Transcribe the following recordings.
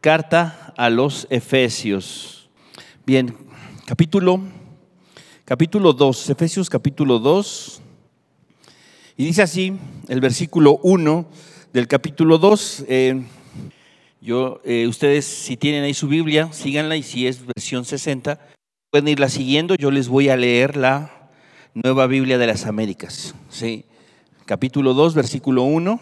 Carta a los Efesios. Bien, capítulo, capítulo 2, Efesios capítulo 2. Y dice así el versículo 1 del capítulo 2. Eh, yo, eh, ustedes, si tienen ahí su Biblia, síganla y si es versión 60, pueden irla siguiendo. Yo les voy a leer la nueva Biblia de las Américas. ¿sí? Capítulo 2, versículo 1.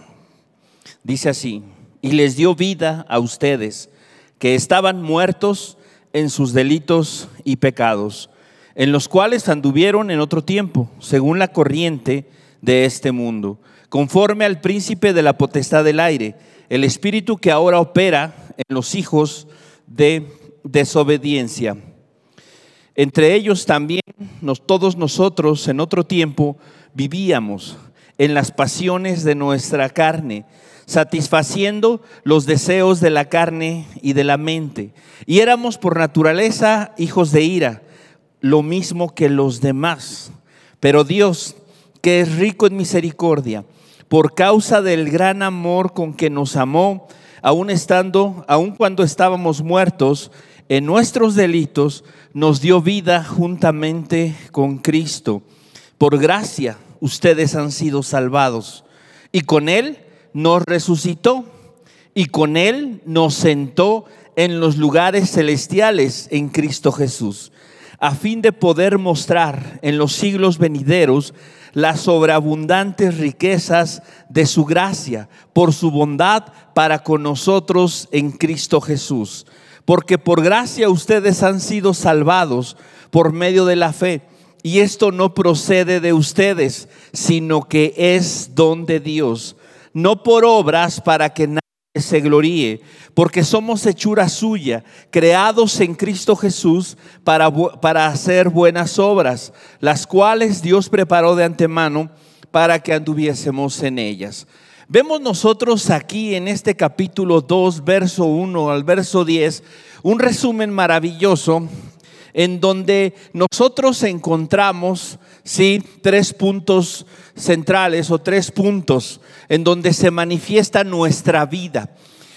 Dice así y les dio vida a ustedes, que estaban muertos en sus delitos y pecados, en los cuales anduvieron en otro tiempo, según la corriente de este mundo, conforme al príncipe de la potestad del aire, el espíritu que ahora opera en los hijos de desobediencia. Entre ellos también todos nosotros en otro tiempo vivíamos en las pasiones de nuestra carne satisfaciendo los deseos de la carne y de la mente. Y éramos por naturaleza hijos de ira, lo mismo que los demás. Pero Dios, que es rico en misericordia, por causa del gran amor con que nos amó, aun estando, aun cuando estábamos muertos en nuestros delitos, nos dio vida juntamente con Cristo. Por gracia ustedes han sido salvados y con él nos resucitó y con Él nos sentó en los lugares celestiales en Cristo Jesús, a fin de poder mostrar en los siglos venideros las sobreabundantes riquezas de su gracia por su bondad para con nosotros en Cristo Jesús. Porque por gracia ustedes han sido salvados por medio de la fe. Y esto no procede de ustedes, sino que es don de Dios no por obras para que nadie se gloríe, porque somos hechura suya, creados en Cristo Jesús para, para hacer buenas obras, las cuales Dios preparó de antemano para que anduviésemos en ellas. Vemos nosotros aquí en este capítulo 2, verso 1 al verso 10, un resumen maravilloso en donde nosotros encontramos ¿sí? tres puntos centrales o tres puntos en donde se manifiesta nuestra vida.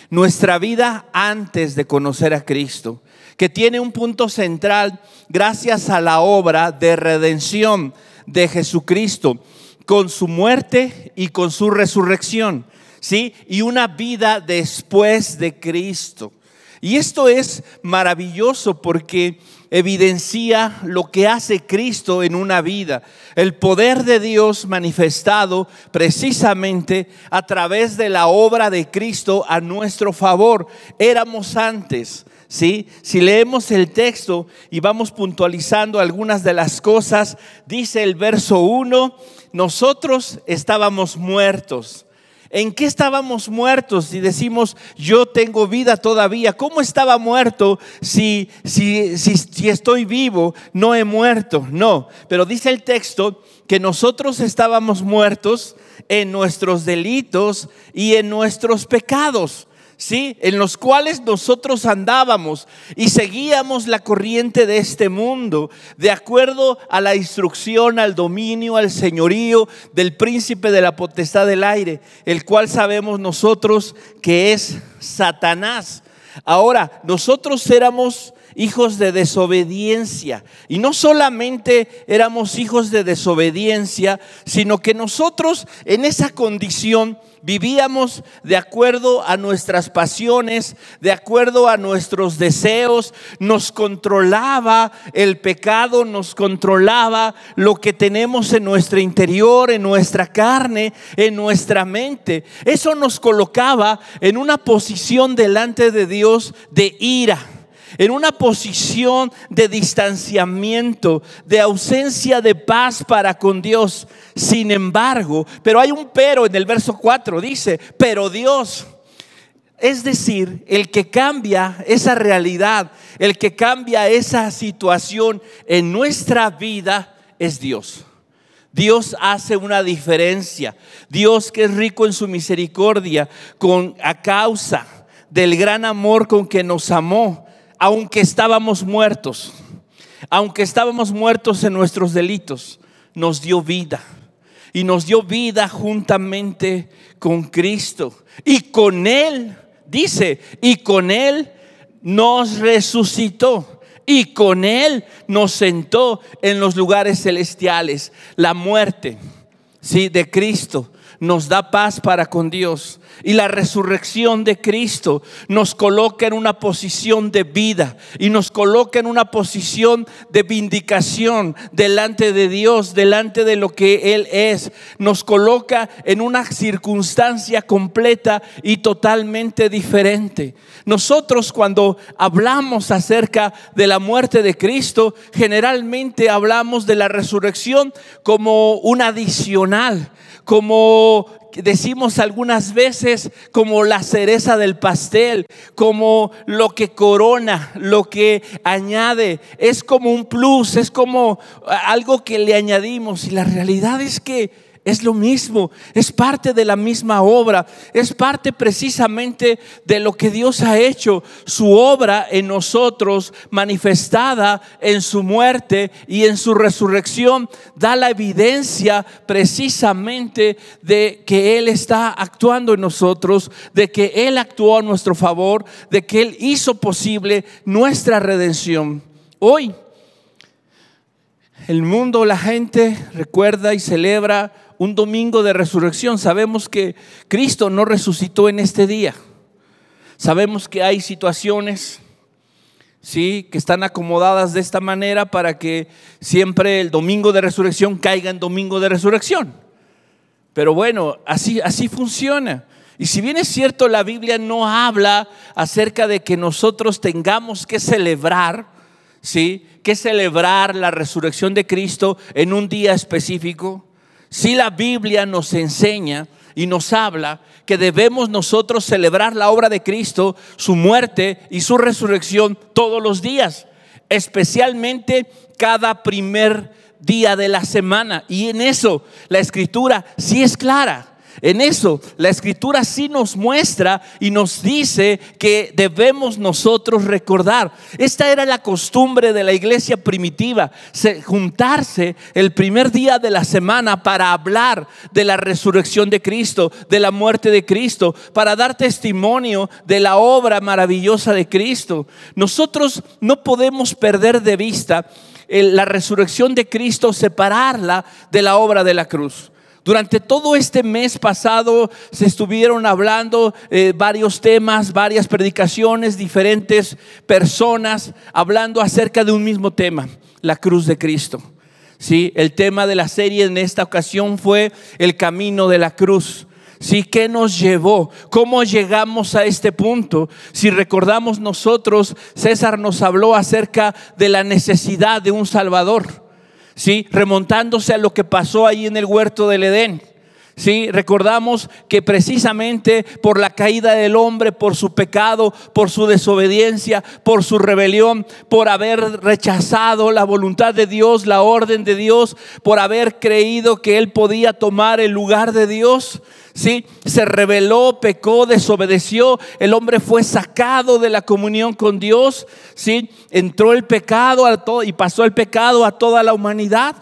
Nuestra vida antes de conocer a Cristo, que tiene un punto central gracias a la obra de redención de Jesucristo, con su muerte y con su resurrección, ¿sí? Y una vida después de Cristo. Y esto es maravilloso porque evidencia lo que hace Cristo en una vida, el poder de Dios manifestado precisamente a través de la obra de Cristo a nuestro favor. Éramos antes, ¿sí? Si leemos el texto y vamos puntualizando algunas de las cosas, dice el verso 1, nosotros estábamos muertos ¿En qué estábamos muertos si decimos yo tengo vida todavía? ¿Cómo estaba muerto si, si, si, si estoy vivo? No he muerto. No, pero dice el texto que nosotros estábamos muertos en nuestros delitos y en nuestros pecados. ¿Sí? En los cuales nosotros andábamos y seguíamos la corriente de este mundo, de acuerdo a la instrucción, al dominio, al señorío del príncipe de la potestad del aire, el cual sabemos nosotros que es Satanás. Ahora, nosotros éramos hijos de desobediencia. Y no solamente éramos hijos de desobediencia, sino que nosotros en esa condición vivíamos de acuerdo a nuestras pasiones, de acuerdo a nuestros deseos, nos controlaba el pecado, nos controlaba lo que tenemos en nuestro interior, en nuestra carne, en nuestra mente. Eso nos colocaba en una posición delante de Dios de ira en una posición de distanciamiento, de ausencia de paz para con Dios. Sin embargo, pero hay un pero en el verso 4, dice, pero Dios, es decir, el que cambia esa realidad, el que cambia esa situación en nuestra vida es Dios. Dios hace una diferencia. Dios que es rico en su misericordia, con a causa del gran amor con que nos amó, aunque estábamos muertos, aunque estábamos muertos en nuestros delitos, nos dio vida. Y nos dio vida juntamente con Cristo. Y con Él dice, y con Él nos resucitó y con Él nos sentó en los lugares celestiales. La muerte, sí, de Cristo nos da paz para con Dios. Y la resurrección de Cristo nos coloca en una posición de vida y nos coloca en una posición de vindicación delante de Dios, delante de lo que Él es. Nos coloca en una circunstancia completa y totalmente diferente. Nosotros cuando hablamos acerca de la muerte de Cristo, generalmente hablamos de la resurrección como un adicional como decimos algunas veces como la cereza del pastel, como lo que corona, lo que añade, es como un plus, es como algo que le añadimos. Y la realidad es que es lo mismo, es parte de la misma obra, es parte precisamente de lo que Dios ha hecho, su obra en nosotros manifestada en su muerte y en su resurrección, da la evidencia precisamente de que Él está actuando en nosotros, de que Él actuó a nuestro favor, de que Él hizo posible nuestra redención. Hoy, el mundo, la gente recuerda y celebra un domingo de resurrección. Sabemos que Cristo no resucitó en este día. Sabemos que hay situaciones, sí, que están acomodadas de esta manera para que siempre el domingo de resurrección caiga en domingo de resurrección. Pero bueno, así, así funciona. Y si bien es cierto, la Biblia no habla acerca de que nosotros tengamos que celebrar, ¿sí? Que celebrar la resurrección de Cristo en un día específico. Si la Biblia nos enseña y nos habla que debemos nosotros celebrar la obra de Cristo, su muerte y su resurrección todos los días, especialmente cada primer día de la semana. Y en eso la escritura sí es clara. En eso la escritura sí nos muestra y nos dice que debemos nosotros recordar. Esta era la costumbre de la iglesia primitiva, juntarse el primer día de la semana para hablar de la resurrección de Cristo, de la muerte de Cristo, para dar testimonio de la obra maravillosa de Cristo. Nosotros no podemos perder de vista la resurrección de Cristo, separarla de la obra de la cruz. Durante todo este mes pasado se estuvieron hablando eh, varios temas, varias predicaciones, diferentes personas hablando acerca de un mismo tema, la cruz de Cristo. Sí, el tema de la serie en esta ocasión fue el camino de la cruz. Sí, ¿qué nos llevó? ¿Cómo llegamos a este punto? Si recordamos nosotros, César nos habló acerca de la necesidad de un Salvador. ¿Sí? remontándose a lo que pasó ahí en el huerto del Edén. ¿Sí? Recordamos que precisamente por la caída del hombre, por su pecado, por su desobediencia, por su rebelión, por haber rechazado la voluntad de Dios, la orden de Dios, por haber creído que él podía tomar el lugar de Dios, ¿sí? Se rebeló, pecó, desobedeció, el hombre fue sacado de la comunión con Dios, ¿sí? Entró el pecado todo, y pasó el pecado a toda la humanidad.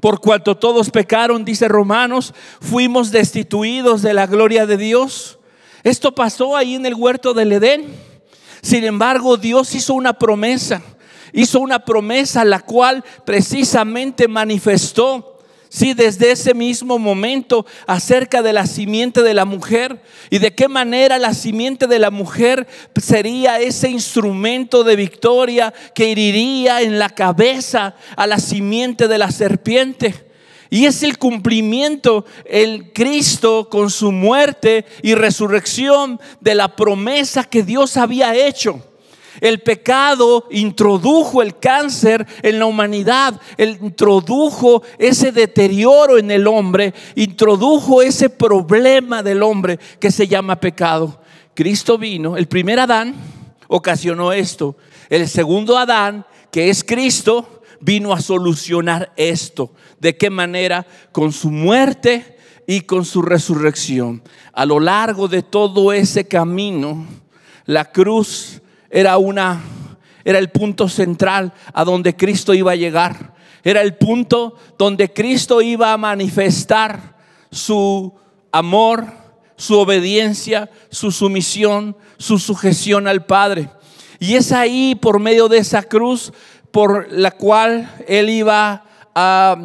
Por cuanto todos pecaron, dice Romanos, fuimos destituidos de la gloria de Dios. Esto pasó ahí en el huerto del Edén. Sin embargo, Dios hizo una promesa. Hizo una promesa la cual precisamente manifestó Sí, desde ese mismo momento acerca de la simiente de la mujer y de qué manera la simiente de la mujer sería ese instrumento de victoria que heriría en la cabeza a la simiente de la serpiente. Y es el cumplimiento, el Cristo con su muerte y resurrección de la promesa que Dios había hecho. El pecado introdujo el cáncer en la humanidad, introdujo ese deterioro en el hombre, introdujo ese problema del hombre que se llama pecado. Cristo vino, el primer Adán ocasionó esto, el segundo Adán, que es Cristo, vino a solucionar esto. ¿De qué manera? Con su muerte y con su resurrección. A lo largo de todo ese camino, la cruz era una era el punto central a donde Cristo iba a llegar. Era el punto donde Cristo iba a manifestar su amor, su obediencia, su sumisión, su sujeción al Padre. Y es ahí, por medio de esa cruz, por la cual Él iba a,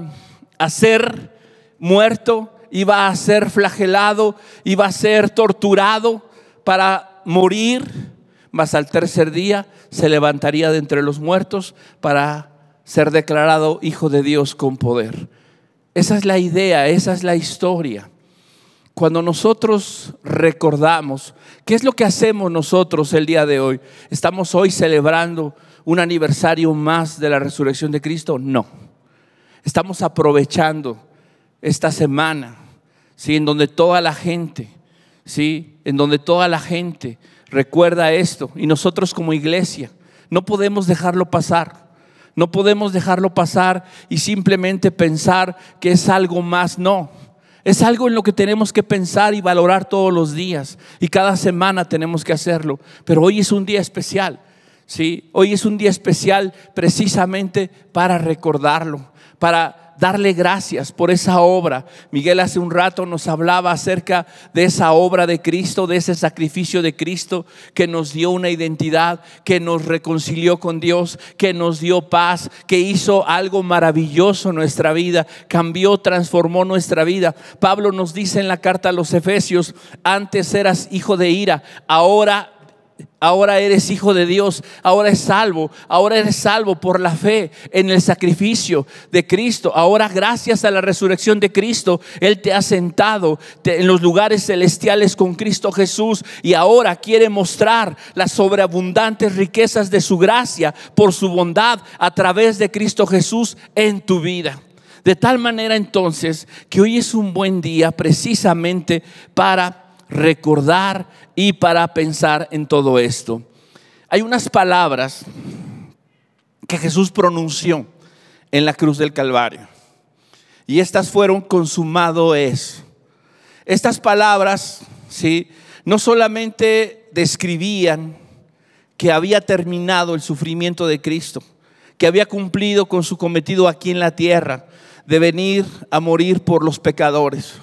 a ser muerto, iba a ser flagelado, iba a ser torturado para morir, mas al tercer día se levantaría de entre los muertos para ser declarado hijo de Dios con poder. Esa es la idea, esa es la historia. Cuando nosotros recordamos, ¿qué es lo que hacemos nosotros el día de hoy? ¿Estamos hoy celebrando un aniversario más de la resurrección de Cristo? No. Estamos aprovechando esta semana, ¿sí? en donde toda la gente, ¿sí? en donde toda la gente recuerda esto y nosotros como iglesia no podemos dejarlo pasar. No podemos dejarlo pasar y simplemente pensar que es algo más. No, es algo en lo que tenemos que pensar y valorar todos los días. Y cada semana tenemos que hacerlo. Pero hoy es un día especial. ¿sí? Hoy es un día especial precisamente para recordarlo, para darle gracias por esa obra. Miguel hace un rato nos hablaba acerca de esa obra de Cristo, de ese sacrificio de Cristo que nos dio una identidad, que nos reconcilió con Dios, que nos dio paz, que hizo algo maravilloso en nuestra vida, cambió, transformó nuestra vida. Pablo nos dice en la carta a los Efesios, antes eras hijo de ira, ahora Ahora eres hijo de Dios, ahora es salvo, ahora eres salvo por la fe en el sacrificio de Cristo. Ahora gracias a la resurrección de Cristo, Él te ha sentado en los lugares celestiales con Cristo Jesús y ahora quiere mostrar las sobreabundantes riquezas de su gracia por su bondad a través de Cristo Jesús en tu vida. De tal manera entonces que hoy es un buen día precisamente para recordar y para pensar en todo esto. Hay unas palabras que Jesús pronunció en la cruz del Calvario. Y estas fueron consumado es. Estas palabras, ¿sí? No solamente describían que había terminado el sufrimiento de Cristo, que había cumplido con su cometido aquí en la tierra de venir a morir por los pecadores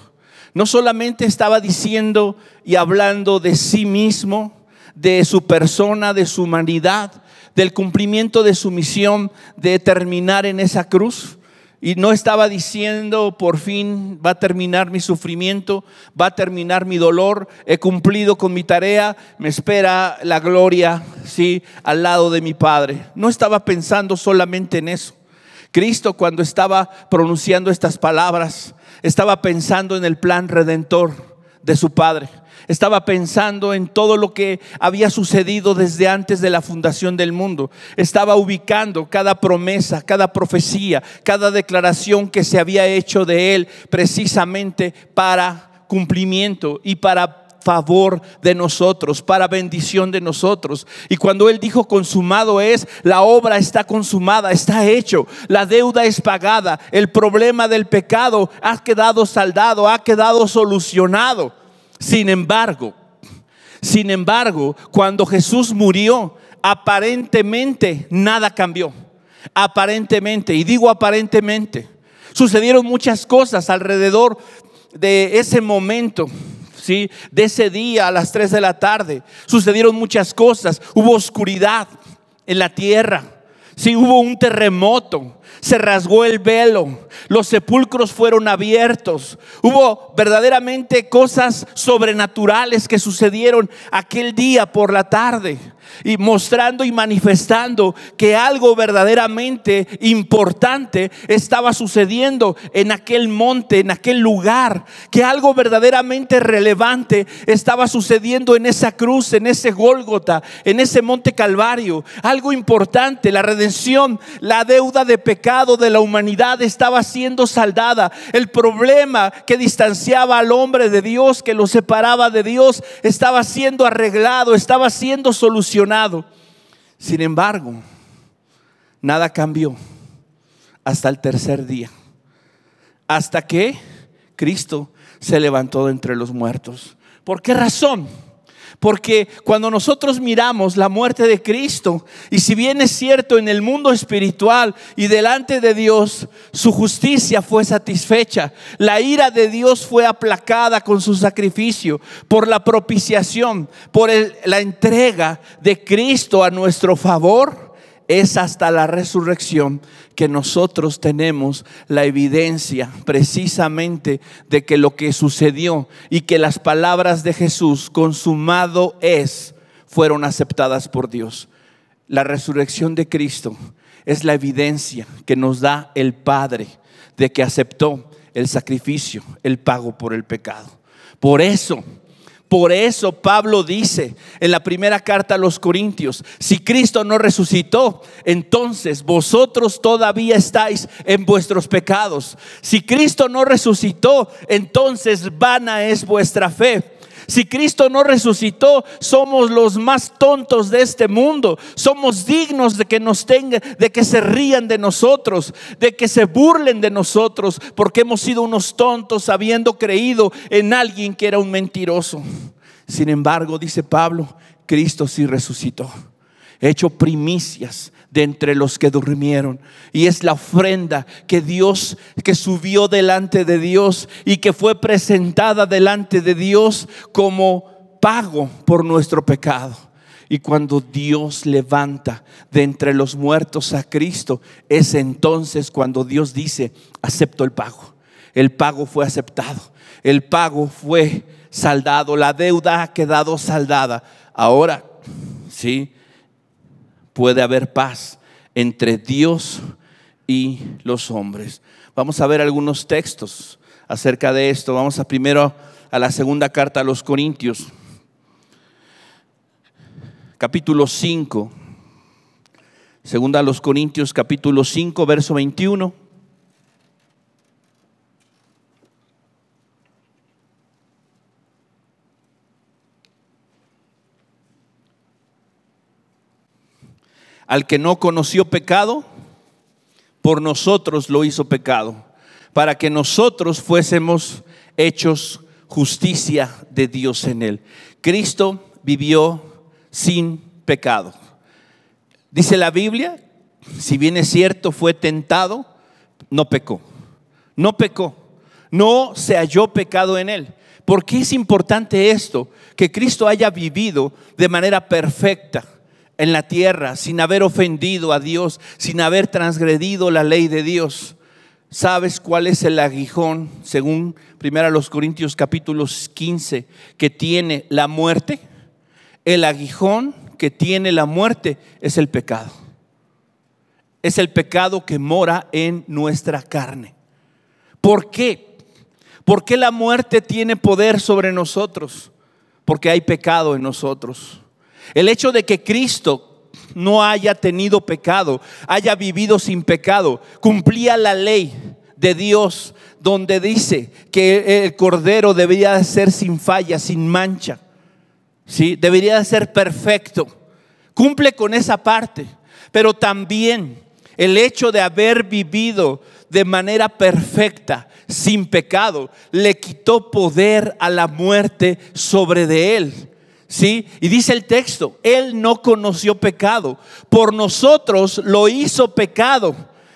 no solamente estaba diciendo y hablando de sí mismo, de su persona, de su humanidad, del cumplimiento de su misión de terminar en esa cruz. Y no estaba diciendo, por fin va a terminar mi sufrimiento, va a terminar mi dolor, he cumplido con mi tarea, me espera la gloria, sí, al lado de mi Padre. No estaba pensando solamente en eso. Cristo cuando estaba pronunciando estas palabras, estaba pensando en el plan redentor de su Padre. Estaba pensando en todo lo que había sucedido desde antes de la fundación del mundo. Estaba ubicando cada promesa, cada profecía, cada declaración que se había hecho de él precisamente para cumplimiento y para favor de nosotros, para bendición de nosotros. Y cuando Él dijo consumado es, la obra está consumada, está hecho, la deuda es pagada, el problema del pecado ha quedado saldado, ha quedado solucionado. Sin embargo, sin embargo, cuando Jesús murió, aparentemente nada cambió. Aparentemente, y digo aparentemente, sucedieron muchas cosas alrededor de ese momento de ese día a las 3 de la tarde sucedieron muchas cosas. Hubo oscuridad en la tierra. Sí, hubo un terremoto, se rasgó el velo, los sepulcros fueron abiertos, hubo verdaderamente cosas sobrenaturales que sucedieron aquel día por la tarde y mostrando y manifestando que algo verdaderamente importante estaba sucediendo en aquel monte, en aquel lugar, que algo verdaderamente relevante estaba sucediendo en esa cruz, en ese Gólgota, en ese monte Calvario. Algo importante, la redención, la deuda de pecado de la humanidad estaba siendo saldada. El problema que distanciaba al hombre de Dios, que lo separaba de Dios, estaba siendo arreglado, estaba siendo solucionado sin embargo, nada cambió hasta el tercer día, hasta que Cristo se levantó de entre los muertos. ¿Por qué razón? Porque cuando nosotros miramos la muerte de Cristo, y si bien es cierto en el mundo espiritual y delante de Dios, su justicia fue satisfecha, la ira de Dios fue aplacada con su sacrificio, por la propiciación, por la entrega de Cristo a nuestro favor es hasta la resurrección que nosotros tenemos la evidencia precisamente de que lo que sucedió y que las palabras de Jesús, consumado es, fueron aceptadas por Dios. La resurrección de Cristo es la evidencia que nos da el Padre de que aceptó el sacrificio, el pago por el pecado. Por eso por eso Pablo dice en la primera carta a los Corintios, si Cristo no resucitó, entonces vosotros todavía estáis en vuestros pecados. Si Cristo no resucitó, entonces vana es vuestra fe. Si Cristo no resucitó, somos los más tontos de este mundo. Somos dignos de que nos tengan, de que se rían de nosotros, de que se burlen de nosotros, porque hemos sido unos tontos habiendo creído en alguien que era un mentiroso. Sin embargo, dice Pablo, Cristo sí resucitó, hecho primicias de entre los que durmieron. Y es la ofrenda que Dios, que subió delante de Dios y que fue presentada delante de Dios como pago por nuestro pecado. Y cuando Dios levanta de entre los muertos a Cristo, es entonces cuando Dios dice, acepto el pago. El pago fue aceptado. El pago fue saldado. La deuda ha quedado saldada. Ahora, sí, puede haber paz entre Dios y los hombres. Vamos a ver algunos textos acerca de esto. Vamos a primero a la segunda carta a los Corintios, capítulo 5. Segunda a los Corintios, capítulo 5, verso 21. Al que no conoció pecado, por nosotros lo hizo pecado, para que nosotros fuésemos hechos justicia de Dios en él. Cristo vivió sin pecado. Dice la Biblia, si bien es cierto, fue tentado, no pecó. No pecó. No se halló pecado en él. ¿Por qué es importante esto? Que Cristo haya vivido de manera perfecta en la tierra sin haber ofendido a Dios, sin haber transgredido la ley de Dios. ¿Sabes cuál es el aguijón, según 1 Corintios capítulos 15, que tiene la muerte? El aguijón que tiene la muerte es el pecado. Es el pecado que mora en nuestra carne. ¿Por qué? ¿Por qué la muerte tiene poder sobre nosotros? Porque hay pecado en nosotros. El hecho de que Cristo no haya tenido pecado, haya vivido sin pecado, cumplía la ley de Dios donde dice que el cordero debería ser sin falla, sin mancha. ¿Sí? Debería ser perfecto. Cumple con esa parte, pero también el hecho de haber vivido de manera perfecta, sin pecado, le quitó poder a la muerte sobre de él. ¿Sí? Y dice el texto, Él no conoció pecado, por nosotros lo hizo pecado.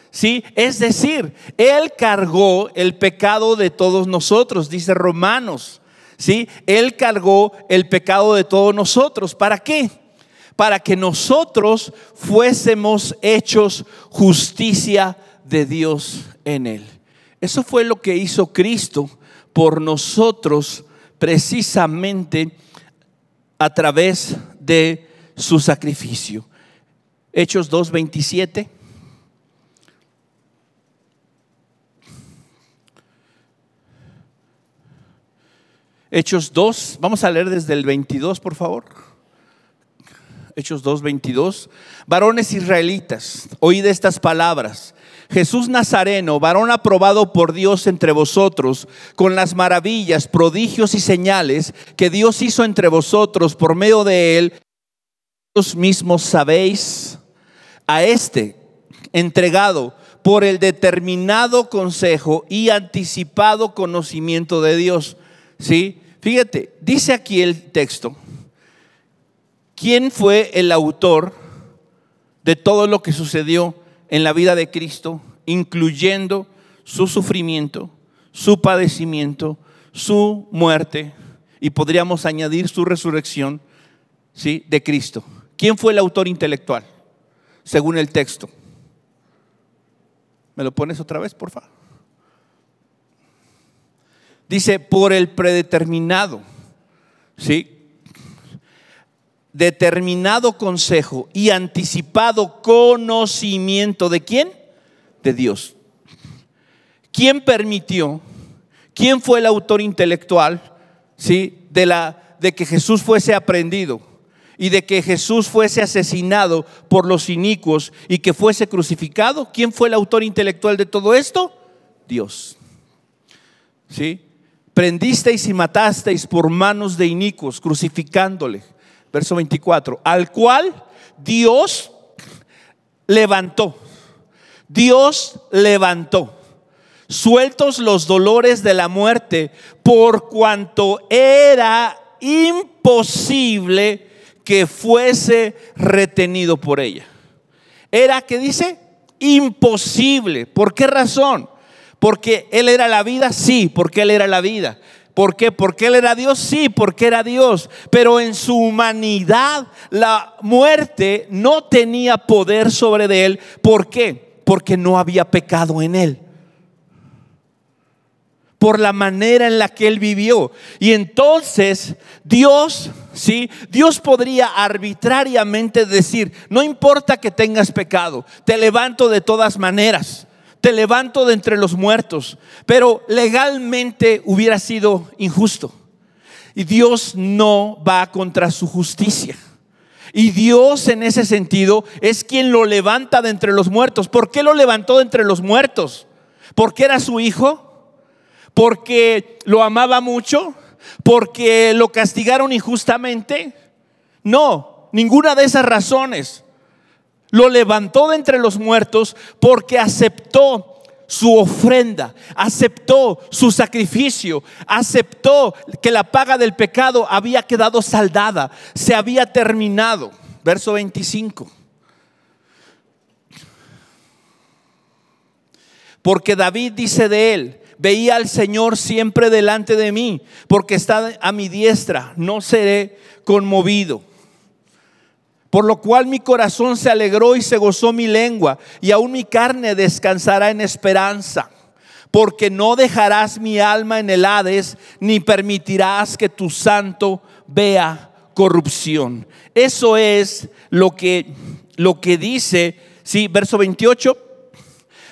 ¿Sí? Es decir, Él cargó el pecado de todos nosotros, dice Romanos. ¿Sí? Él cargó el pecado de todos nosotros. ¿Para qué? Para que nosotros fuésemos hechos justicia de Dios en Él. Eso fue lo que hizo Cristo por nosotros precisamente a través de su sacrificio. Hechos 2.27. Hechos 2, vamos a leer desde el 22, por favor. Hechos 2.22. Varones israelitas, oíd estas palabras. Jesús Nazareno, varón aprobado por Dios entre vosotros, con las maravillas, prodigios y señales que Dios hizo entre vosotros por medio de él, vosotros mismos sabéis, a este entregado por el determinado consejo y anticipado conocimiento de Dios. ¿Sí? Fíjate, dice aquí el texto, ¿quién fue el autor de todo lo que sucedió en la vida de Cristo, incluyendo su sufrimiento, su padecimiento, su muerte y podríamos añadir su resurrección ¿sí? de Cristo? ¿Quién fue el autor intelectual? Según el texto. ¿Me lo pones otra vez, por favor? Dice, por el predeterminado, ¿sí? Determinado consejo y anticipado conocimiento de quién? De Dios. ¿Quién permitió? ¿Quién fue el autor intelectual? ¿Sí? De, la, de que Jesús fuese aprendido y de que Jesús fuese asesinado por los inicuos y que fuese crucificado. ¿Quién fue el autor intelectual de todo esto? Dios. ¿Sí? prendisteis y matasteis por manos de inicuos, crucificándole. Verso 24, al cual Dios levantó. Dios levantó. Sueltos los dolores de la muerte, por cuanto era imposible que fuese retenido por ella. Era, que dice? Imposible. ¿Por qué razón? Porque Él era la vida, sí, porque Él era la vida. ¿Por qué? Porque Él era Dios, sí, porque era Dios. Pero en su humanidad la muerte no tenía poder sobre Él. ¿Por qué? Porque no había pecado en Él. Por la manera en la que Él vivió. Y entonces Dios, sí, Dios podría arbitrariamente decir, no importa que tengas pecado, te levanto de todas maneras te levanto de entre los muertos, pero legalmente hubiera sido injusto. Y Dios no va contra su justicia. Y Dios en ese sentido es quien lo levanta de entre los muertos. ¿Por qué lo levantó de entre los muertos? ¿Porque era su hijo? ¿Porque lo amaba mucho? ¿Porque lo castigaron injustamente? No, ninguna de esas razones lo levantó de entre los muertos porque aceptó su ofrenda, aceptó su sacrificio, aceptó que la paga del pecado había quedado saldada, se había terminado. Verso 25. Porque David dice de él, veía al Señor siempre delante de mí, porque está a mi diestra, no seré conmovido. Por lo cual mi corazón se alegró y se gozó mi lengua, y aún mi carne descansará en esperanza. Porque no dejarás mi alma en el Hades, ni permitirás que tu santo vea corrupción. Eso es lo que, lo que dice, sí, verso 28.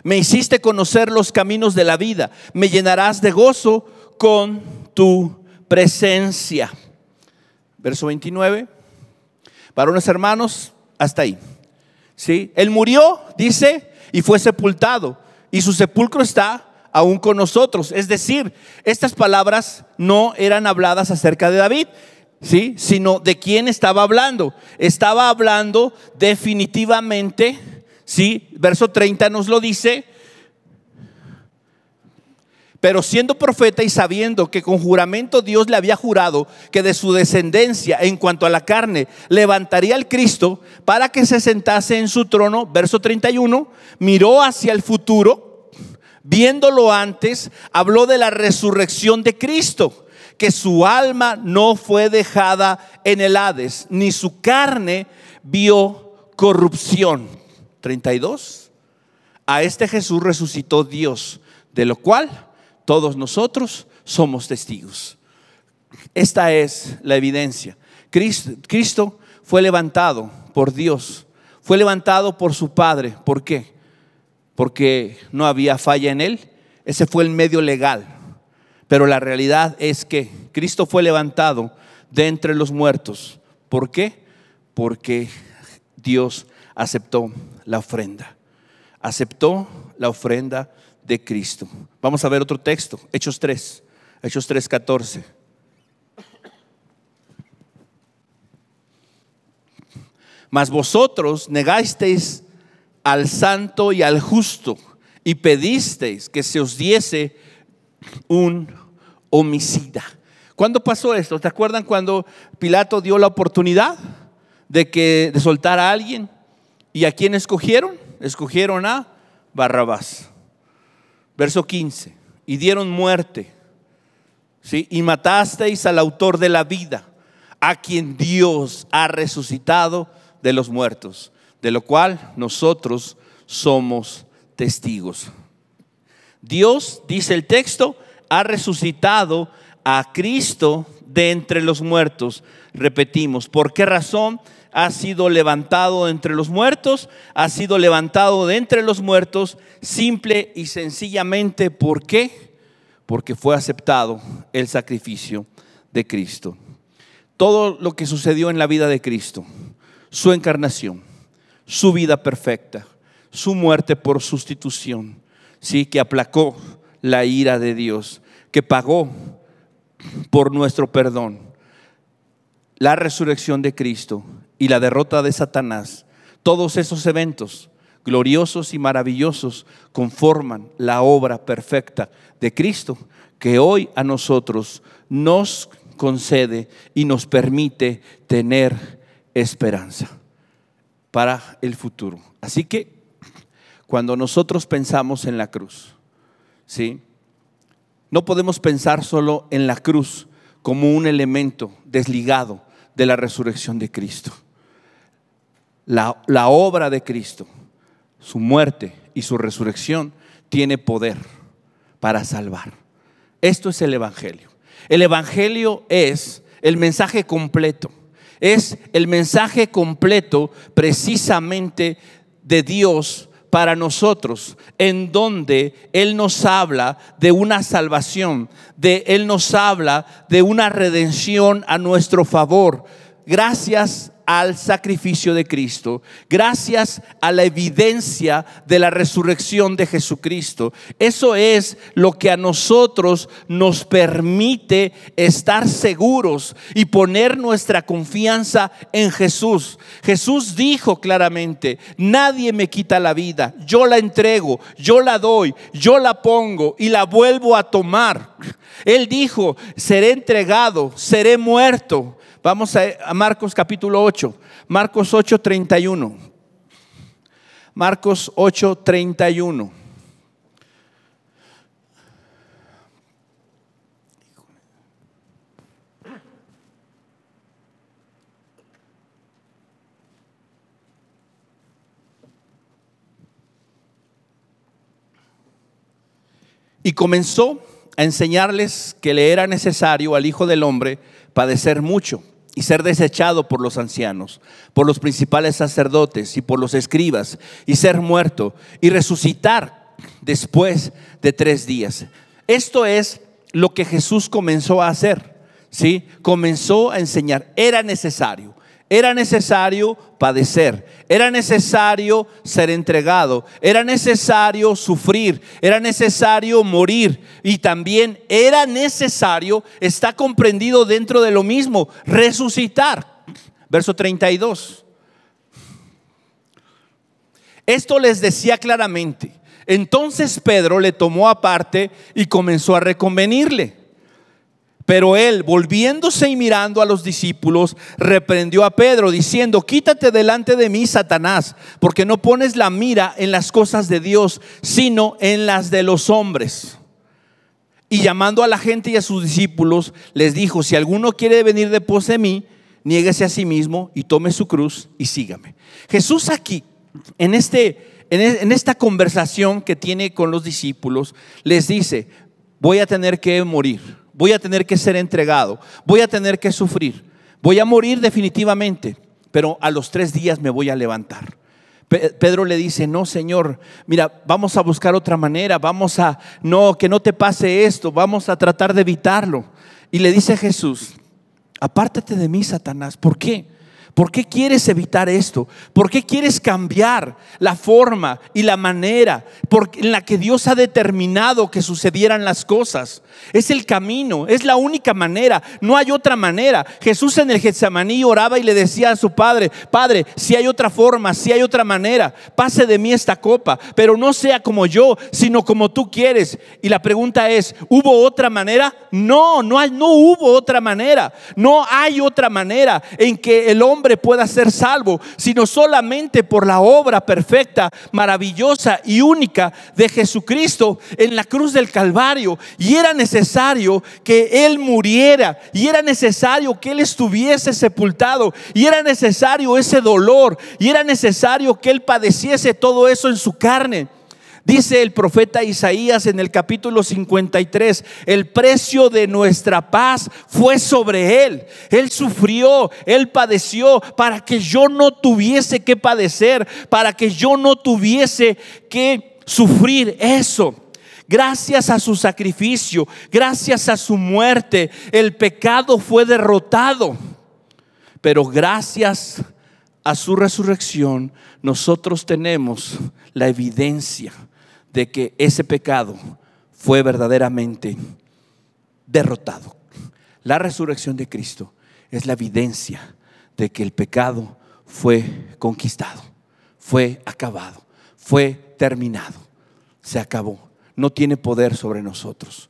Me hiciste conocer los caminos de la vida, me llenarás de gozo con tu presencia. Verso 29 Varones hermanos, hasta ahí. ¿Sí? Él murió, dice, y fue sepultado. Y su sepulcro está aún con nosotros. Es decir, estas palabras no eran habladas acerca de David, ¿sí? sino de quién estaba hablando. Estaba hablando definitivamente, ¿sí? verso 30 nos lo dice, pero siendo profeta y sabiendo que con juramento Dios le había jurado que de su descendencia en cuanto a la carne levantaría al Cristo para que se sentase en su trono, verso 31, miró hacia el futuro, viéndolo antes, habló de la resurrección de Cristo, que su alma no fue dejada en el Hades, ni su carne vio corrupción. 32. A este Jesús resucitó Dios, de lo cual todos nosotros somos testigos. Esta es la evidencia. Cristo, fue levantado por Dios, fue levantado por su Padre. ¿Por qué? Porque no había falla en él. Ese fue el medio legal. Pero la realidad es que Cristo fue levantado de entre los muertos. ¿Por qué? Porque Dios aceptó la ofrenda. Aceptó la ofrenda de Cristo. Vamos a ver otro texto, Hechos 3, Hechos 3, 14. Mas vosotros negasteis al santo y al justo y pedisteis que se os diese un homicida. ¿Cuándo pasó esto? ¿Te acuerdan cuando Pilato dio la oportunidad de que de soltar a alguien. ¿Y a quién escogieron? Escogieron a Barrabás. Verso 15. Y dieron muerte. ¿sí? Y matasteis al autor de la vida, a quien Dios ha resucitado de los muertos, de lo cual nosotros somos testigos. Dios, dice el texto, ha resucitado a Cristo de entre los muertos. Repetimos, ¿por qué razón? Ha sido levantado entre los muertos, ha sido levantado de entre los muertos, simple y sencillamente, ¿por qué? Porque fue aceptado el sacrificio de Cristo. Todo lo que sucedió en la vida de Cristo, su encarnación, su vida perfecta, su muerte por sustitución, sí, que aplacó la ira de Dios, que pagó por nuestro perdón. La resurrección de Cristo y la derrota de Satanás, todos esos eventos gloriosos y maravillosos conforman la obra perfecta de Cristo que hoy a nosotros nos concede y nos permite tener esperanza para el futuro. Así que cuando nosotros pensamos en la cruz, ¿sí? No podemos pensar solo en la cruz como un elemento desligado de la resurrección de Cristo. La, la, obra de Cristo, su muerte y su resurrección, tiene poder para salvar. Esto es el Evangelio. El Evangelio es el mensaje completo. Es el mensaje completo precisamente de Dios para nosotros, en donde Él nos habla de una salvación, de Él nos habla de una redención a nuestro favor. Gracias al sacrificio de Cristo, gracias a la evidencia de la resurrección de Jesucristo. Eso es lo que a nosotros nos permite estar seguros y poner nuestra confianza en Jesús. Jesús dijo claramente, nadie me quita la vida, yo la entrego, yo la doy, yo la pongo y la vuelvo a tomar. Él dijo, seré entregado, seré muerto Vamos a, Marcos capítulo 8, Marcos 8, 31. Marcos 8, 31. Y comenzó a enseñarles que le era necesario al Hijo del Hombre padecer mucho y ser desechado por los ancianos, por los principales sacerdotes y por los escribas, y ser muerto y resucitar después de tres días. Esto es lo que Jesús comenzó a hacer, ¿sí? Comenzó a enseñar, era necesario. Era necesario padecer, era necesario ser entregado, era necesario sufrir, era necesario morir y también era necesario, está comprendido dentro de lo mismo, resucitar. Verso 32. Esto les decía claramente. Entonces Pedro le tomó aparte y comenzó a reconvenirle. Pero él, volviéndose y mirando a los discípulos, reprendió a Pedro, diciendo, quítate delante de mí, Satanás, porque no pones la mira en las cosas de Dios, sino en las de los hombres. Y llamando a la gente y a sus discípulos, les dijo, si alguno quiere venir de pos de mí, niéguese a sí mismo y tome su cruz y sígame. Jesús aquí, en, este, en esta conversación que tiene con los discípulos, les dice, voy a tener que morir voy a tener que ser entregado, voy a tener que sufrir, voy a morir definitivamente, pero a los tres días me voy a levantar. Pedro le dice, no, Señor, mira, vamos a buscar otra manera, vamos a, no, que no te pase esto, vamos a tratar de evitarlo. Y le dice Jesús, apártate de mí, Satanás, ¿por qué? ¿Por qué quieres evitar esto? ¿Por qué quieres cambiar la forma y la manera en la que Dios ha determinado que sucedieran las cosas? Es el camino, es la única manera, no hay otra manera. Jesús en el Getsemaní oraba y le decía a su padre, Padre, si hay otra forma, si hay otra manera, pase de mí esta copa, pero no sea como yo, sino como tú quieres. Y la pregunta es, ¿hubo otra manera? No, no, hay, no hubo otra manera. No hay otra manera en que el hombre pueda ser salvo, sino solamente por la obra perfecta, maravillosa y única de Jesucristo en la cruz del Calvario. Y era necesario que Él muriera, y era necesario que Él estuviese sepultado, y era necesario ese dolor, y era necesario que Él padeciese todo eso en su carne. Dice el profeta Isaías en el capítulo 53, el precio de nuestra paz fue sobre él. Él sufrió, él padeció para que yo no tuviese que padecer, para que yo no tuviese que sufrir eso. Gracias a su sacrificio, gracias a su muerte, el pecado fue derrotado. Pero gracias a su resurrección, nosotros tenemos la evidencia de que ese pecado fue verdaderamente derrotado. La resurrección de Cristo es la evidencia de que el pecado fue conquistado, fue acabado, fue terminado, se acabó, no tiene poder sobre nosotros.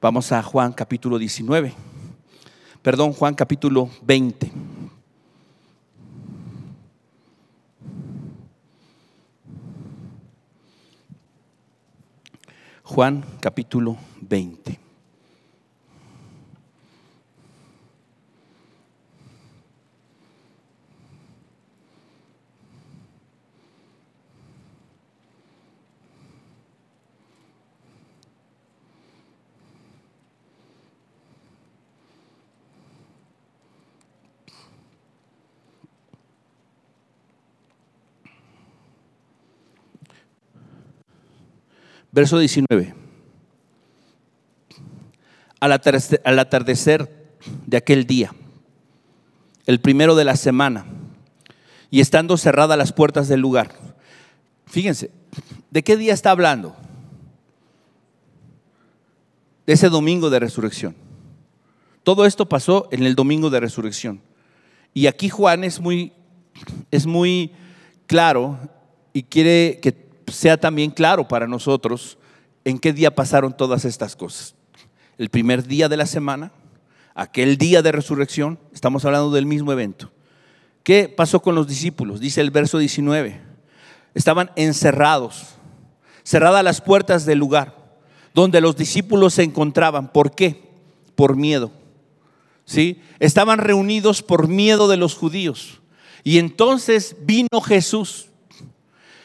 Vamos a Juan capítulo 19, perdón, Juan capítulo 20. Juan capítulo 20. Verso 19. Al atardecer, de aquel día, el primero de la semana, y estando cerradas las puertas del lugar. Fíjense, ¿de qué día está hablando? De ese domingo de resurrección. Todo esto pasó en el domingo de resurrección. Y aquí Juan es muy, es muy claro y quiere que sea también claro para nosotros en qué día pasaron todas estas cosas. El primer día de la semana, aquel día de resurrección, estamos hablando del mismo evento. ¿Qué pasó con los discípulos? Dice el verso 19. Estaban encerrados, cerradas las puertas del lugar donde los discípulos se encontraban. ¿Por qué? Por miedo. ¿Sí? Estaban reunidos por miedo de los judíos. Y entonces vino Jesús.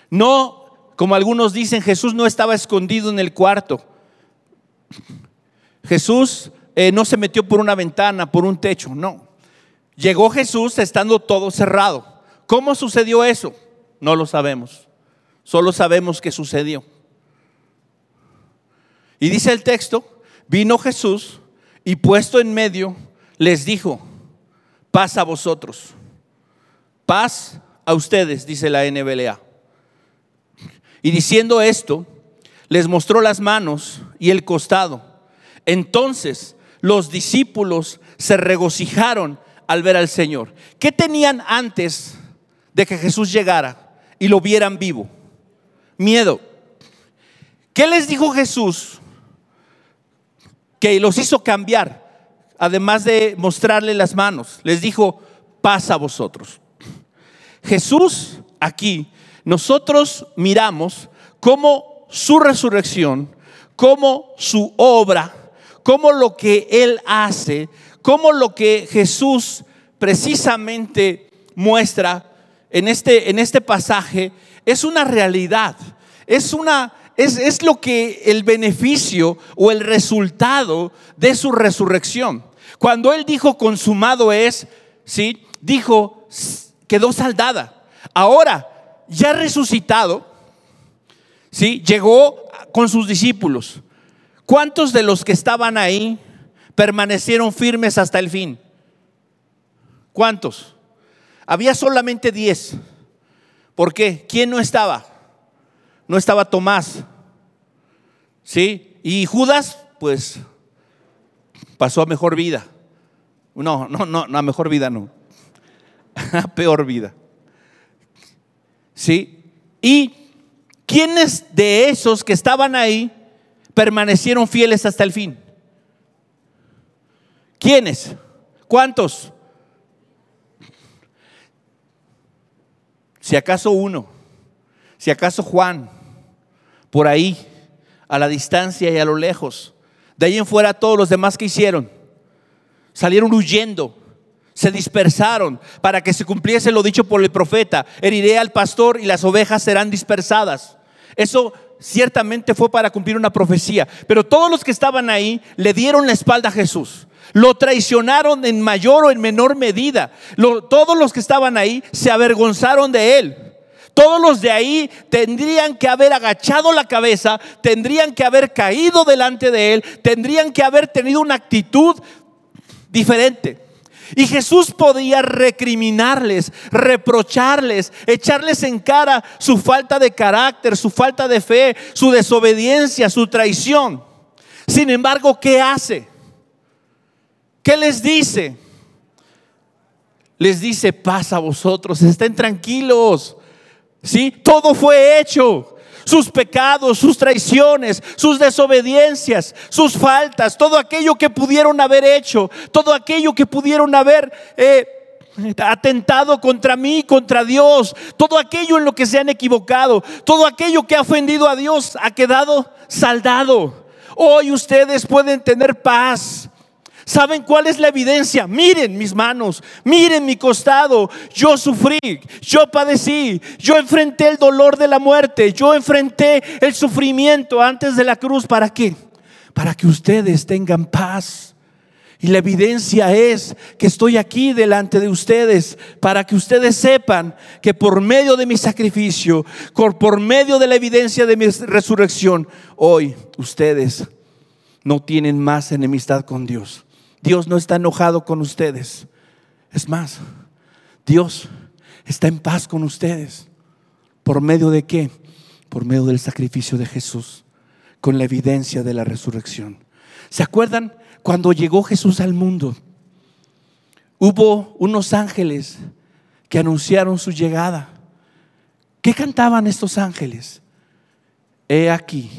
No como algunos dicen, Jesús no estaba escondido en el cuarto. Jesús eh, no se metió por una ventana, por un techo, no. Llegó Jesús estando todo cerrado. ¿Cómo sucedió eso? No lo sabemos. Solo sabemos que sucedió. Y dice el texto, vino Jesús y puesto en medio les dijo, paz a vosotros, paz a ustedes, dice la NBLA. Y diciendo esto, les mostró las manos y el costado. Entonces los discípulos se regocijaron al ver al Señor. ¿Qué tenían antes de que Jesús llegara y lo vieran vivo? Miedo. ¿Qué les dijo Jesús que los hizo cambiar? Además de mostrarle las manos, les dijo, paz a vosotros. Jesús aquí nosotros miramos cómo su resurrección, cómo su obra, cómo lo que Él hace, cómo lo que Jesús precisamente muestra en este, en este pasaje es una realidad, es una... Es, es lo que el beneficio o el resultado de su resurrección. Cuando él dijo consumado es, ¿sí? Dijo, quedó saldada. Ahora, ya resucitado, ¿sí? llegó con sus discípulos. ¿Cuántos de los que estaban ahí permanecieron firmes hasta el fin? ¿Cuántos? Había solamente diez. ¿Por qué? ¿Quién no estaba? No estaba Tomás. ¿Sí? Y Judas, pues, pasó a mejor vida. No, no, no, a mejor vida no. A peor vida. ¿Sí? Y ¿quiénes de esos que estaban ahí permanecieron fieles hasta el fin? ¿Quiénes? ¿Cuántos? Si acaso uno, si acaso Juan, por ahí, a la distancia y a lo lejos. De ahí en fuera todos los demás que hicieron, salieron huyendo, se dispersaron para que se cumpliese lo dicho por el profeta. Heriré al pastor y las ovejas serán dispersadas. Eso ciertamente fue para cumplir una profecía, pero todos los que estaban ahí le dieron la espalda a Jesús. Lo traicionaron en mayor o en menor medida. todos los que estaban ahí se avergonzaron de él. Todos los de ahí tendrían que haber agachado la cabeza, tendrían que haber caído delante de él, tendrían que haber tenido una actitud diferente. Y Jesús podía recriminarles, reprocharles, echarles en cara su falta de carácter, su falta de fe, su desobediencia, su traición. Sin embargo, ¿qué hace? ¿Qué les dice? Les dice, paz a vosotros, estén tranquilos. ¿Sí? Todo fue hecho sus pecados, sus traiciones, sus desobediencias, sus faltas, todo aquello que pudieron haber hecho, todo aquello que pudieron haber eh, atentado contra mí, contra Dios, todo aquello en lo que se han equivocado, todo aquello que ha ofendido a Dios ha quedado saldado. Hoy ustedes pueden tener paz ¿Saben cuál es la evidencia? Miren mis manos, miren mi costado. Yo sufrí, yo padecí, yo enfrenté el dolor de la muerte, yo enfrenté el sufrimiento antes de la cruz. ¿Para qué? Para que ustedes tengan paz. Y la evidencia es que estoy aquí delante de ustedes para que ustedes sepan que por medio de mi sacrificio, por medio de la evidencia de mi resurrección, hoy ustedes no tienen más enemistad con Dios. Dios no está enojado con ustedes. Es más, Dios está en paz con ustedes. ¿Por medio de qué? Por medio del sacrificio de Jesús, con la evidencia de la resurrección. ¿Se acuerdan cuando llegó Jesús al mundo? Hubo unos ángeles que anunciaron su llegada. ¿Qué cantaban estos ángeles? He aquí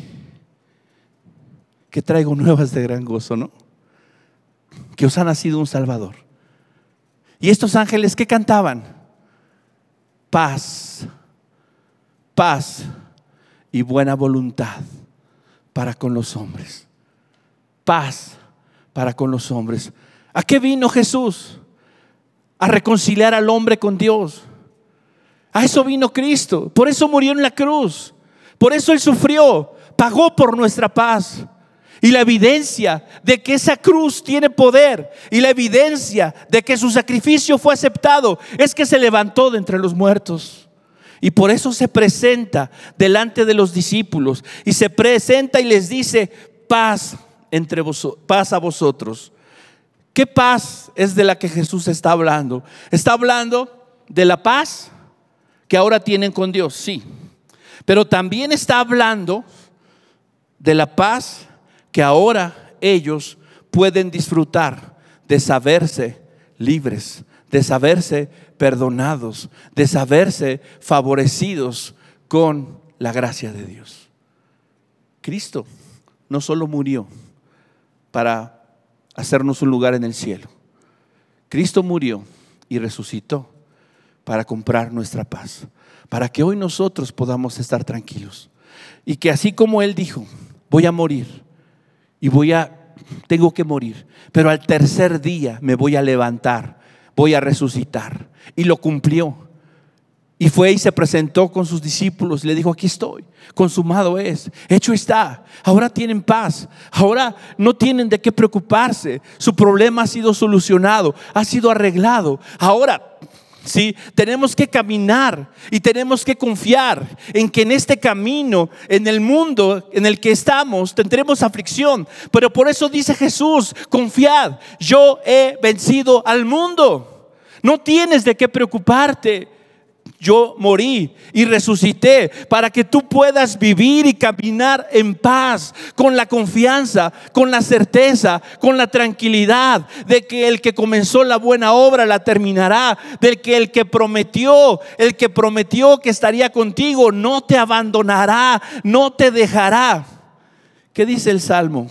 que traigo nuevas de gran gozo, ¿no? Que os ha nacido un Salvador. ¿Y estos ángeles qué cantaban? Paz, paz y buena voluntad para con los hombres. Paz para con los hombres. ¿A qué vino Jesús? A reconciliar al hombre con Dios. A eso vino Cristo. Por eso murió en la cruz. Por eso Él sufrió. Pagó por nuestra paz. Y la evidencia de que esa cruz tiene poder y la evidencia de que su sacrificio fue aceptado es que se levantó de entre los muertos. Y por eso se presenta delante de los discípulos y se presenta y les dice paz entre vosotros, paz a vosotros. ¿Qué paz es de la que Jesús está hablando? Está hablando de la paz que ahora tienen con Dios, sí. Pero también está hablando de la paz que ahora ellos pueden disfrutar de saberse libres, de saberse perdonados, de saberse favorecidos con la gracia de Dios. Cristo no solo murió para hacernos un lugar en el cielo, Cristo murió y resucitó para comprar nuestra paz, para que hoy nosotros podamos estar tranquilos. Y que así como Él dijo, voy a morir, y voy a, tengo que morir, pero al tercer día me voy a levantar, voy a resucitar. Y lo cumplió. Y fue y se presentó con sus discípulos y le dijo, aquí estoy, consumado es, hecho está, ahora tienen paz, ahora no tienen de qué preocuparse, su problema ha sido solucionado, ha sido arreglado, ahora ¿sí? Tenemos que caminar y tenemos que confiar en que en este camino, en el mundo en el que estamos, tendremos aflicción. Pero por eso dice Jesús, confiad, yo he vencido al mundo. No tienes de qué preocuparte yo morí y resucité para que tú puedas vivir y caminar en paz, con la confianza, con la certeza, con la tranquilidad de que el que comenzó la buena obra la terminará, del que el que prometió, el que prometió que estaría contigo, no te abandonará, no te dejará. ¿Qué dice el Salmo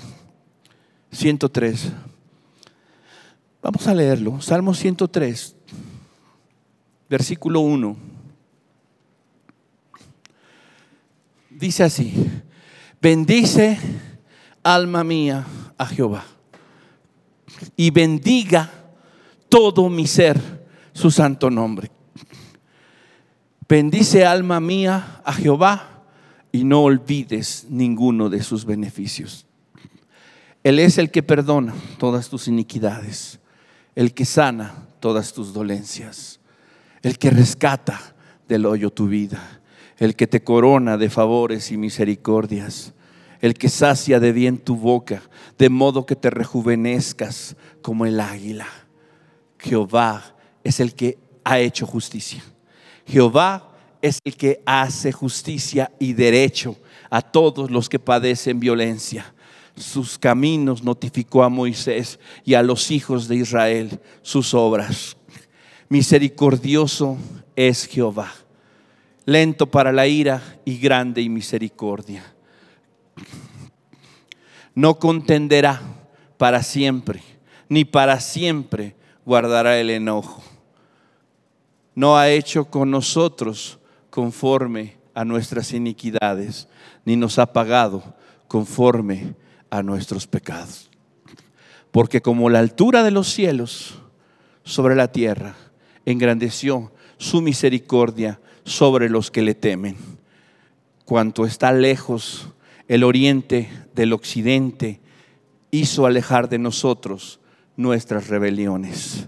103? Vamos a leerlo. Salmo 103, versículo 1. Dice así, bendice alma mía a Jehová y bendiga todo mi ser su santo nombre. Bendice alma mía a Jehová y no olvides ninguno de sus beneficios. Él es el que perdona todas tus iniquidades, el que sana todas tus dolencias, el que rescata del hoyo tu vida, el que te corona de favores y misericordias, el que sacia de bien tu boca, de modo que te rejuvenezcas como el águila. Jehová es el que ha hecho justicia. Jehová es el que hace justicia y derecho a todos los que padecen violencia. Sus caminos notificó a Moisés y a los hijos de Israel sus obras. Misericordioso es Jehová, lento para la ira y grande y misericordia. No contenderá para siempre, ni para siempre guardará el enojo. No ha hecho con nosotros conforme a nuestras iniquidades, ni nos ha pagado conforme a nuestros pecados. Porque como la altura de los cielos sobre la tierra, engrandeció su misericordia sobre los que le temen. Cuanto está lejos el oriente del occidente, hizo alejar de nosotros nuestras rebeliones.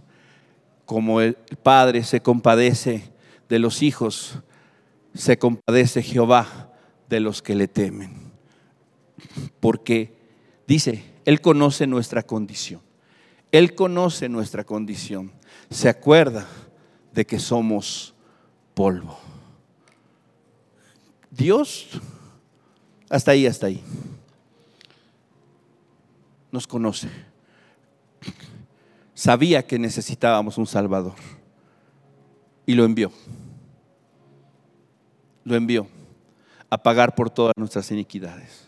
Como el Padre se compadece de los hijos, se compadece Jehová de los que le temen. Porque dice, Él conoce nuestra condición. Él conoce nuestra condición. Se acuerda de que somos polvo. Dios, hasta ahí, hasta ahí, nos conoce. Sabía que necesitábamos un Salvador y lo envió lo envió a pagar por todas nuestras iniquidades,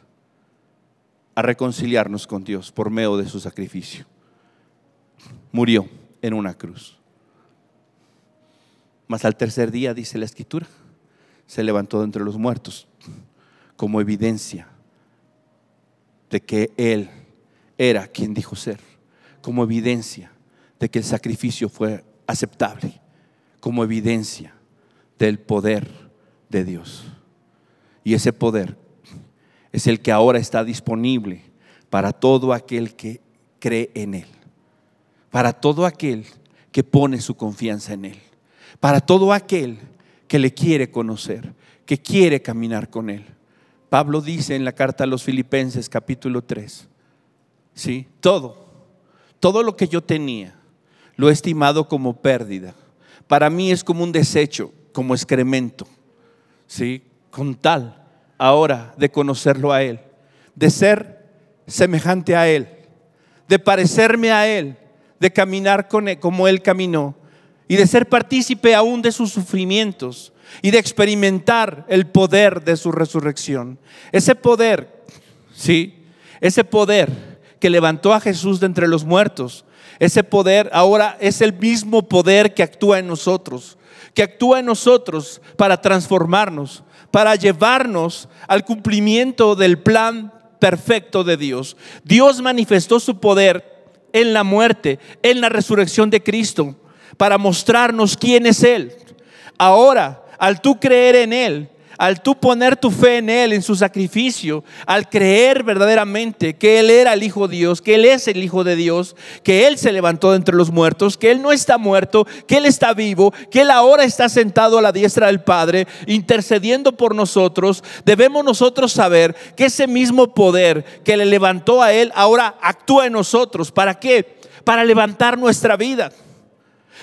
a reconciliarnos con Dios por medio de su sacrificio. Murió en una cruz. Mas al tercer día, dice la escritura, se levantó de entre los muertos como evidencia de que Él era quien dijo ser, como evidencia de que el sacrificio fue aceptable, como evidencia del poder de Dios. Y ese poder es el que ahora está disponible para todo aquel que cree en Él, para todo aquel que pone su confianza en Él, para todo aquel que le quiere conocer, que quiere caminar con Él. Pablo dice en la carta a los Filipenses capítulo 3, ¿sí? Todo, todo lo que yo tenía, lo he estimado como pérdida. Para mí es como un desecho, como excremento ¿sí? Con tal ahora de conocerlo a Él, de ser semejante a Él, de parecerme a Él, de caminar con él, como Él caminó y de ser partícipe aún de sus sufrimientos y de experimentar el poder de su resurrección. Ese poder, ¿sí? Ese poder que levantó a Jesús de entre los muertos, ese poder ahora es el mismo poder que actúa en nosotros que actúa en nosotros para transformarnos, para llevarnos al cumplimiento del plan perfecto de Dios. Dios manifestó su poder en la muerte, en la resurrección de Cristo, para mostrarnos quién es Él. Ahora, al tú creer en Él, al tú poner tu fe en Él, en su sacrificio, al creer verdaderamente que Él era el Hijo de Dios, que Él es el Hijo de Dios, que Él se levantó de entre los muertos, que Él no está muerto, que Él está vivo, que Él ahora está sentado a la diestra del Padre, intercediendo por nosotros, debemos nosotros saber que ese mismo poder que le levantó a Él ahora actúa en nosotros. ¿Para qué? Para levantar nuestra vida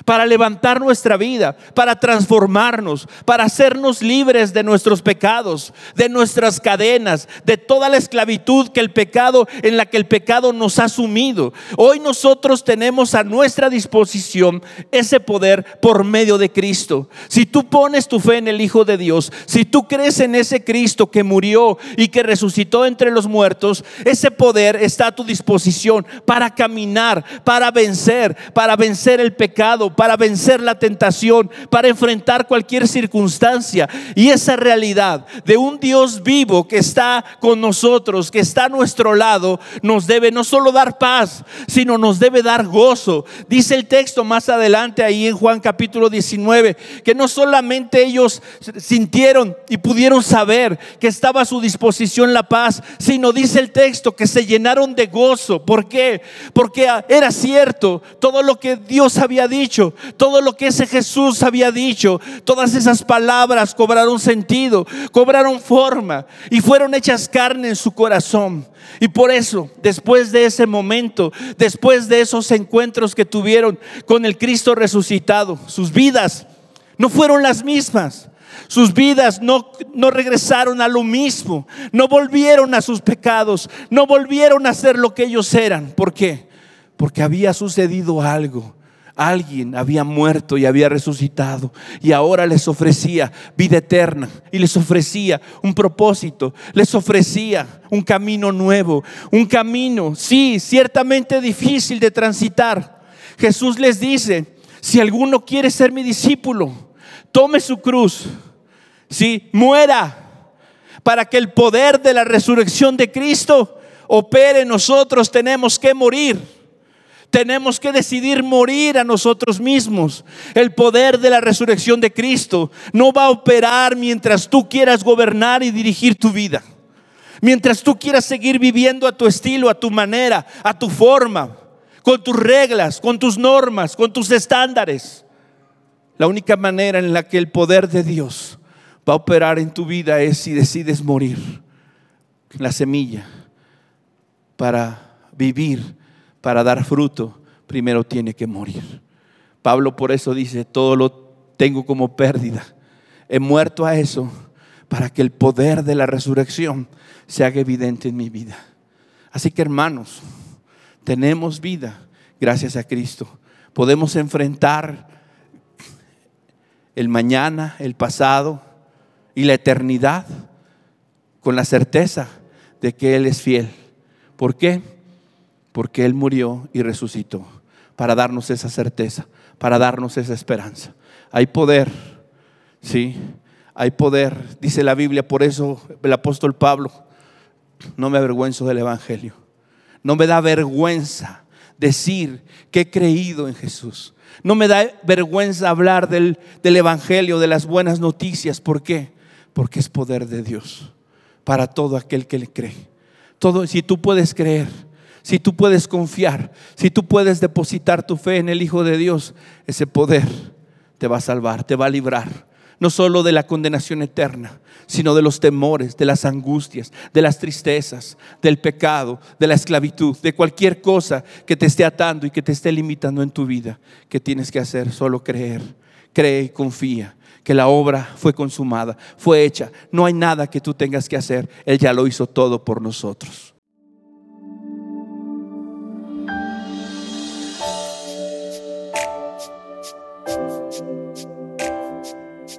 para levantar nuestra vida, para transformarnos, para hacernos libres de nuestros pecados, de nuestras cadenas, de toda la esclavitud que el pecado en la que el pecado nos ha sumido. Hoy nosotros tenemos a nuestra disposición ese poder por medio de Cristo. Si tú pones tu fe en el Hijo de Dios, si tú crees en ese Cristo que murió y que resucitó entre los muertos, ese poder está a tu disposición para caminar, para vencer, para vencer el pecado para vencer la tentación, para enfrentar cualquier circunstancia. Y esa realidad de un Dios vivo que está con nosotros, que está a nuestro lado, nos debe no solo dar paz, sino nos debe dar gozo. Dice el texto más adelante ahí en Juan capítulo 19, que no solamente ellos sintieron y pudieron saber que estaba a su disposición la paz, sino dice el texto que se llenaron de gozo. ¿Por qué? Porque era cierto todo lo que Dios había dicho, todo lo que ese Jesús había dicho, todas esas palabras cobraron sentido, cobraron forma y fueron hechas carne en su corazón. Y por eso, después de ese momento, después de esos encuentros que tuvieron con el Cristo resucitado, sus vidas no fueron las mismas. Sus vidas no, no, regresaron a lo mismo, no volvieron a sus pecados, no volvieron a ser lo que ellos eran. ¿Por qué? Porque había sucedido algo. Alguien había muerto y había resucitado y ahora les ofrecía vida eterna y les ofrecía un propósito, les ofrecía un camino nuevo, un camino, sí, ciertamente difícil de transitar. Jesús les dice, si alguno quiere ser mi discípulo, tome su cruz, sí, muera para que el poder de la resurrección de Cristo opere en nosotros, tenemos que morir. Tenemos que decidir morir a nosotros mismos. El poder de la resurrección de Cristo no va a operar mientras tú quieras gobernar y dirigir tu vida. Mientras tú quieras seguir viviendo a tu estilo, a tu manera, a tu forma, con tus reglas, con tus normas, con tus estándares. La única manera en la que el poder de Dios va a operar en tu vida es si decides morir la semilla para vivir para dar fruto, primero tiene que morir. Pablo por eso dice, todo lo tengo como pérdida. He muerto a eso para que el poder de la resurrección se haga evidente en mi vida. Así que hermanos, tenemos vida gracias a Cristo. Podemos enfrentar el mañana, el pasado y la eternidad con la certeza de que Él es fiel. ¿Por qué? Porque Él murió y resucitó para darnos esa certeza, para darnos esa esperanza. Hay poder, ¿sí? Hay poder, dice la Biblia, por eso el apóstol Pablo, no me avergüenzo del Evangelio, no me da vergüenza decir que he creído en Jesús. No me da vergüenza hablar del, del, Evangelio, de las buenas noticias. ¿Por qué? Porque es poder de Dios para todo aquel que le cree. Todo, si tú puedes creer, si tú puedes confiar, si tú puedes depositar tu fe en el Hijo de Dios, ese poder te va a salvar, te va a librar. No solo de la condenación eterna, sino de los temores, de las angustias, de las tristezas, del pecado, de la esclavitud, de cualquier cosa que te esté atando y que te esté limitando en tu vida. que tienes que hacer? Solo creer. Cree y confía que la obra fue consumada, fue hecha. No hay nada que tú tengas que hacer. Él ya lo hizo todo por nosotros.